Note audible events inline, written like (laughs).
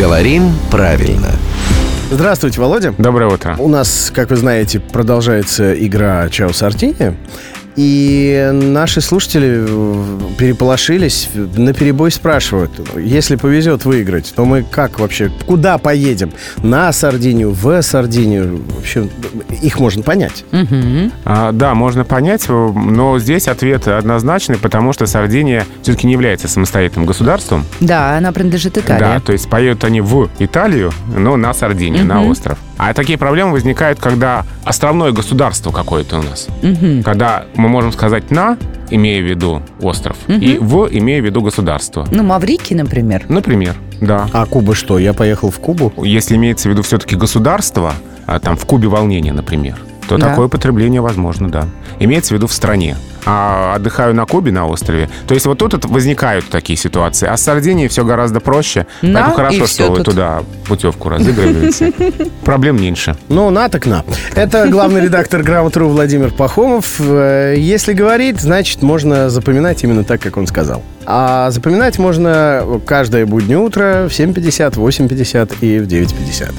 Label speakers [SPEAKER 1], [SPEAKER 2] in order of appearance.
[SPEAKER 1] Говорим правильно.
[SPEAKER 2] Здравствуйте, Володя.
[SPEAKER 3] Доброе утро.
[SPEAKER 2] У нас, как вы знаете, продолжается игра Чао Сартини. И наши слушатели э, переполошились, на перебой спрашивают, если повезет выиграть, то мы как вообще, куда поедем? На Сардинию, в Сардинию? Вообще, их можно понять.
[SPEAKER 3] А, да, можно понять, но здесь ответ однозначный, потому что Сардиния все-таки не является самостоятельным государством.
[SPEAKER 4] Да, она принадлежит Италии.
[SPEAKER 3] Да, то есть поедут они в Италию, но на Сардинию, на остров. А такие проблемы возникают, когда островное государство какое-то у нас. Когда мы можем сказать «на», имея в виду остров, и «в», имея в виду государство.
[SPEAKER 4] Ну, Маврикий, например.
[SPEAKER 3] Например, да.
[SPEAKER 2] А Куба что? Я поехал в Кубу?
[SPEAKER 3] Если имеется в виду все-таки государство, а, там в Кубе волнение, например, то
[SPEAKER 4] Да.
[SPEAKER 3] такое потребление возможно, да. Имеется в виду в стране. А отдыхаю на Кубе, на острове. То есть вот тут вот возникают такие ситуации. А с Сардинией все гораздо проще.
[SPEAKER 4] На,
[SPEAKER 3] Поэтому хорошо, что
[SPEAKER 4] тут.
[SPEAKER 3] туда путевку разыгрываете. (laughs) Проблем меньше.
[SPEAKER 2] Ну, на так на. Это главный редактор «Грамотру» Владимир Пахомов. Э, Если говорит, значит, можно запоминать именно так, как он сказал. А запоминать можно каждое буднее утро в 7.50, 8.50 и в 9.50.